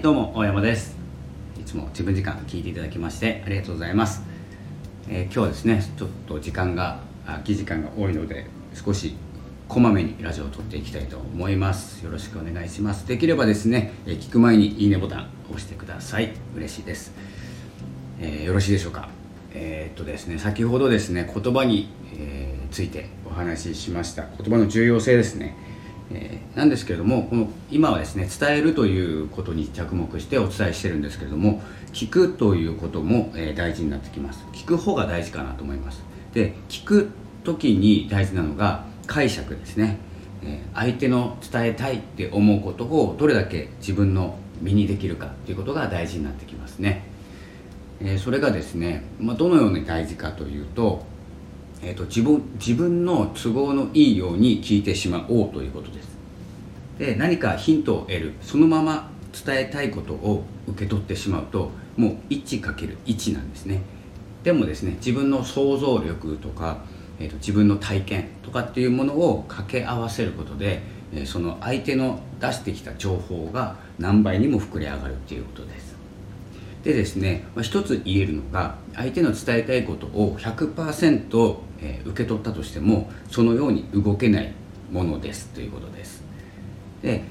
はいどうも大山です。いつも自分時間聞いていただきましてありがとうございます、えー、今日はですねちょっと時間が空き時間が多いので少しこまめにラジオを撮っていきたいと思います。よろしくお願いします。できればですね、えー、聞く前にいいねボタン押してください。嬉しいです、えー、よろしいでしょうか。えー、っとですね先ほどですね言葉に、えついてお話ししました。言葉の重要性ですね。え、なんですけれどもこの今はですね伝えるということに着目してお伝えしてるんですけれども聞くということも、え、大事になってきます。聞く方が大事かなと思います。で聞く時に大事なのが解釈ですね、え、相手の伝えたいって思うことをどれだけ自分の身にできるかということが大事になってきますね、えそれがですね、まあ、どのように大事かというとえーと、自分自分の都合のいいように聞いてしまおうということです。で何かヒントを得るそのまま伝えたいことを受け取ってしまうともう 1×1 なんですね。でもですね自分の想像力とか、えーと、自分の体験とかっていうものを掛け合わせることで、え、その相手の出してきた情報が何倍にも膨れ上がるっていうことです。でですね、まあ、一つ言えるのが相手の伝えたいことを100%、えー、受け取ったとしてもそのように動けないものですということです。で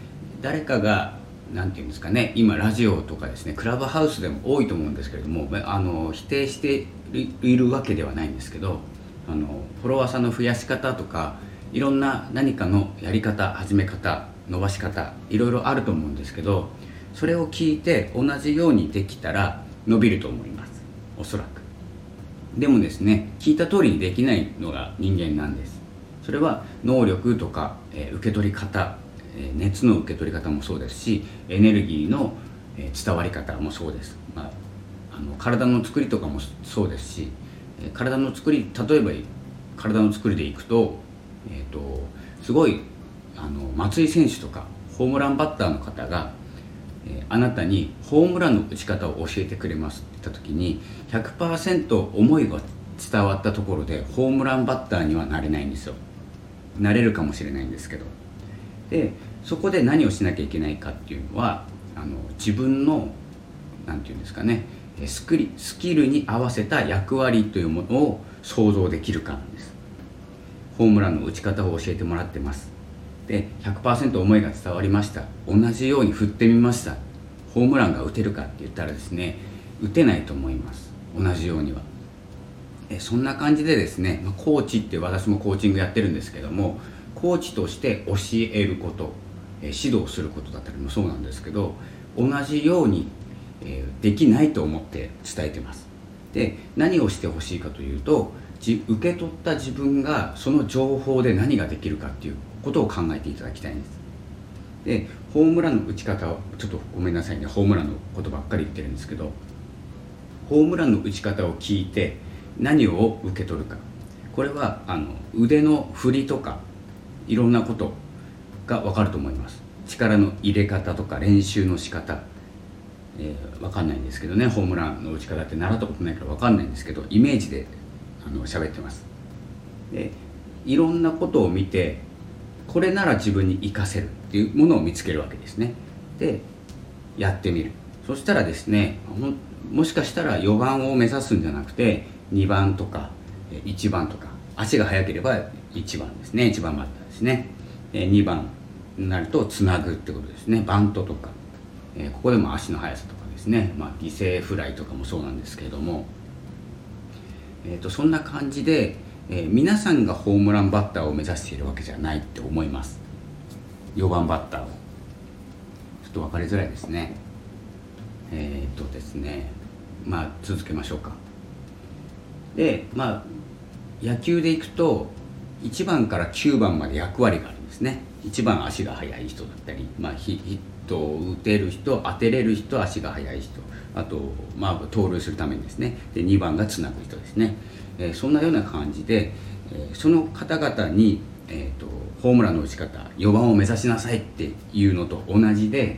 誰かが何て言うんですかね今ラジオとかですねクラブハウスでも多いと思うんですけれどもあの否定しているわけではないんですけどあのフォロワーさんの増やし方とかいろんな何かのやり方始め方伸ばし方いろいろあると思うんですけどそれを聞いて同じようにできたら伸びると思います。おそらく。でもですね聞いた通りにできないのが人間なんです。それは能力とか、えー、受け取り方、えー、熱の受け取り方もそうですしエネルギーの、えー、伝わり方もそうです、まあ、あの体の作りとかもそうですし、えー、体の作り例えば体の作りでいくと,、えーと、とすごいあの松井選手とかホームランバッターの方がえあなたにホームランの打ち方を教えてくれますって言った時に100%思いが伝わったところでホームランバッターにはなれないんですよ。なれるかもしれないんですけど。でそこで何をしなきゃいけないかっていうのはあの自分の何て言うんですかねスクリスキルに合わせた役割というものを想像できるかなんです。ホームランの打ち方を教えてもらってます。で100%思いが伝わりました。同じように振ってみました。ホームランが打てるかって言ったらですね打てないと思います。同じようには。えそんな感じでですね、まコーチって私もコーチングやってるんですけどもコーチとして教えることえ指導することだったりもそうなんですけど同じように、えできないと思って伝えてます。で何をしてほしいかというと受け取った自分がその情報で何ができるかっていうことを考えていただきたいんです。でホームランの打ち方をちょっとごめんなさいね。ホームランのことばっかり言ってるんですけどホームランの打ち方を聞いて何を受け取るか。これはあの腕の振りとかいろんなことが分かると思います。力の入れ方とか練習の仕方。えー、分かんないんですけどね。ホームランの打ち方って習ったことないから分かんないんですけどイメージであの喋ってます。でいろんなことを見てこれなら自分に活かせるっていうものを見つけるわけですね。でやってみる。そしたらですねもしかしたら4番を目指すんじゃなくて2番とか1番とか足が速ければ1番ですね。1番バッターですね。2番になるとつなぐってことですね。バントとか。ここでも足の速さとかですね、まあ、犠牲フライとかもそうなんですけれども、えー、とそんな感じでえー、皆さんがホームランバッターを目指しているわけじゃないって思います。4番バッターを。ちょっと分かりづらいですね。えー、っとですね。まあ続けましょうか。でまあ野球でいくと1番から9番まで役割があるんですね。1番足が速い人だったり、まあ、ヒットを打てる人当てれる人足が速い人あと、まあ、盗塁するためにですね。で2番がつなぐ人ですね。えそんなような感じで、えその方々に、えーと、ホームランの打ち方4番を目指しなさいっていうのと同じで、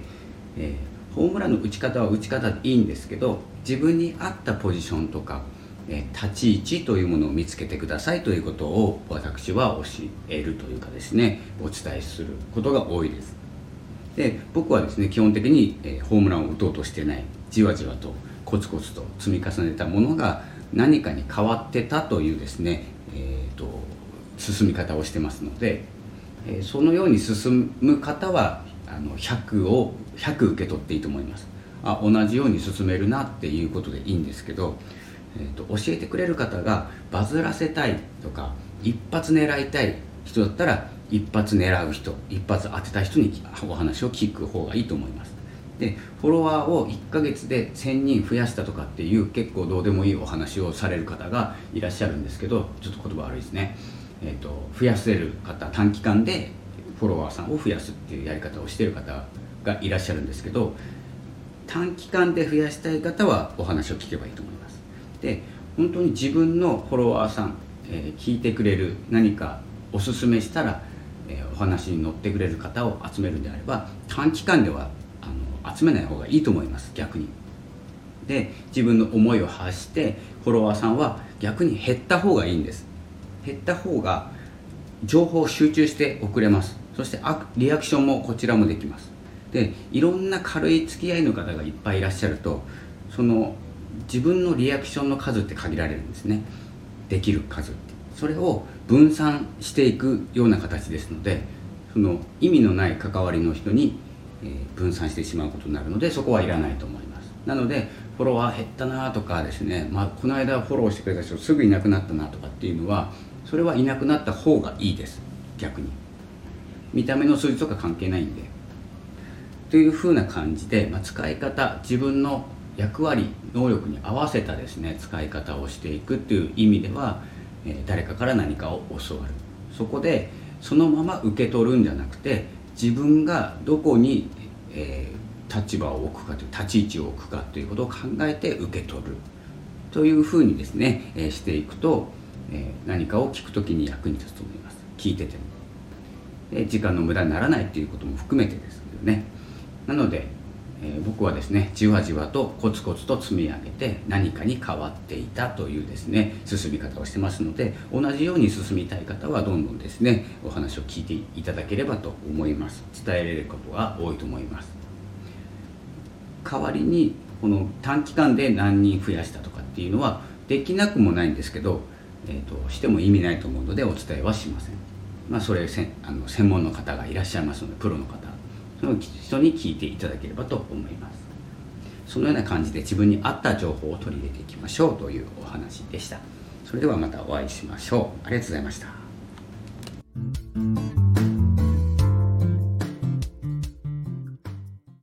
えー、ホームランの打ち方は打ち方でいいんですけど自分に合ったポジションとか、え、立ち位置というものを見つけてくださいということを私は教えるというかですねお伝えすることが多いです。で僕はですね基本的に、え、ホームランを打とうとしてないじわじわとコツコツと積み重ねたものが何かに変わってたというですね、えーと、進み方をしてますので、え、そのように進む方はあの100を100受け取っていいと思います。あ同じように進めるなっていうことでいいんですけど、えーと、教えてくれる方がバズらせたいとか一発狙いたい人だったら一発狙う人一発当てた人にお話を聞く方がいいと思います。でフォロワーを1ヶ月で1000人増やしたとかっていう結構どうでもいいお話をされる方がいらっしゃるんですけどちょっと言葉悪いですね、えーと、増やせる方短期間でフォロワーさんを増やすっていうやり方をしてる方がいらっしゃるんですけど短期間で増やしたい方はお話を聞けばいいと思います。で本当に自分のフォロワーさん、えー、聞いてくれる何かおすすめしたらえお話に乗ってくれる方を集めるんであれば短期間ではあの集めない方がいいと思います逆に。で自分の思いを発してフォロワーさんは逆に減った方がいいんです。減った方が情報を集中して送れます。そしてリアクションもこちらもできます。でいろんな軽い付き合いの方がいっぱいいらっしゃるとその自分のリアクションの数って限られるんですね。できる数って。それを分散していくような形ですのでその意味のない関わりの人に、え分散してしまうことになるのでそこはいらないと思います。なのでフォロワー減ったなとかですね、まあ、この間フォローしてくれた人すぐいなくなったなとかっていうのはそれはいなくなった方がいいです。逆に。見た目の数字とか関係ないんで。というふうな感じで、まあ、使い方自分の役割能力に合わせたですね使い方をしていくっていう意味ではえ誰かから何かを教わる。そこでそのまま受け取るんじゃなくて自分がどこに、えー、立場を置くかという立ち位置を置くかということを考えて受け取る。というふうにですね、えー、していくと、え、何かを聞く時に役に立つと思います。聞いてても。時間の無駄にならないっていうことも含めてですけどね。なのでえー、僕はですねじわじわとコツコツと積み上げて何かに変わっていたというですね進み方をしてますので同じように進みたい方はどんどんですねお話を聞いていただければと思います。伝えられることが多いと思います。代わりにこの短期間で何人増やしたとかっていうのはできなくもないんですけど、えーと、しても意味ないと思うのでお伝えはしません。まあそれせあの専門の方がいらっしゃいますのでプロの方その人に聞いていただければと思います。そのような感じで自分に合った情報を取り入れていきましょうというお話でした。それではまたお会いしましょう。ありがとうございました。